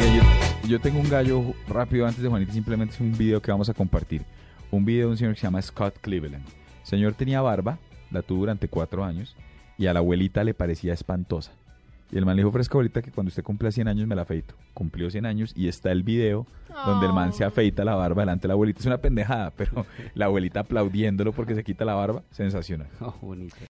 Oiga, yo, yo tengo un gallo rápido antes de Juanita, simplemente es un video que vamos a compartir. Un video de un señor que se llama Scott Cleveland. El señor tenía barba, la tuvo durante cuatro años, y a la abuelita le parecía espantosa. Y el man le dijo, fresca abuelita, que cuando usted cumpla 100 años me la afeito. Cumplió 100 años y está el video donde el man se afeita la barba delante de la abuelita. Es una pendejada, pero la abuelita aplaudiéndolo porque se quita la barba, sensacional. Oh, bonito.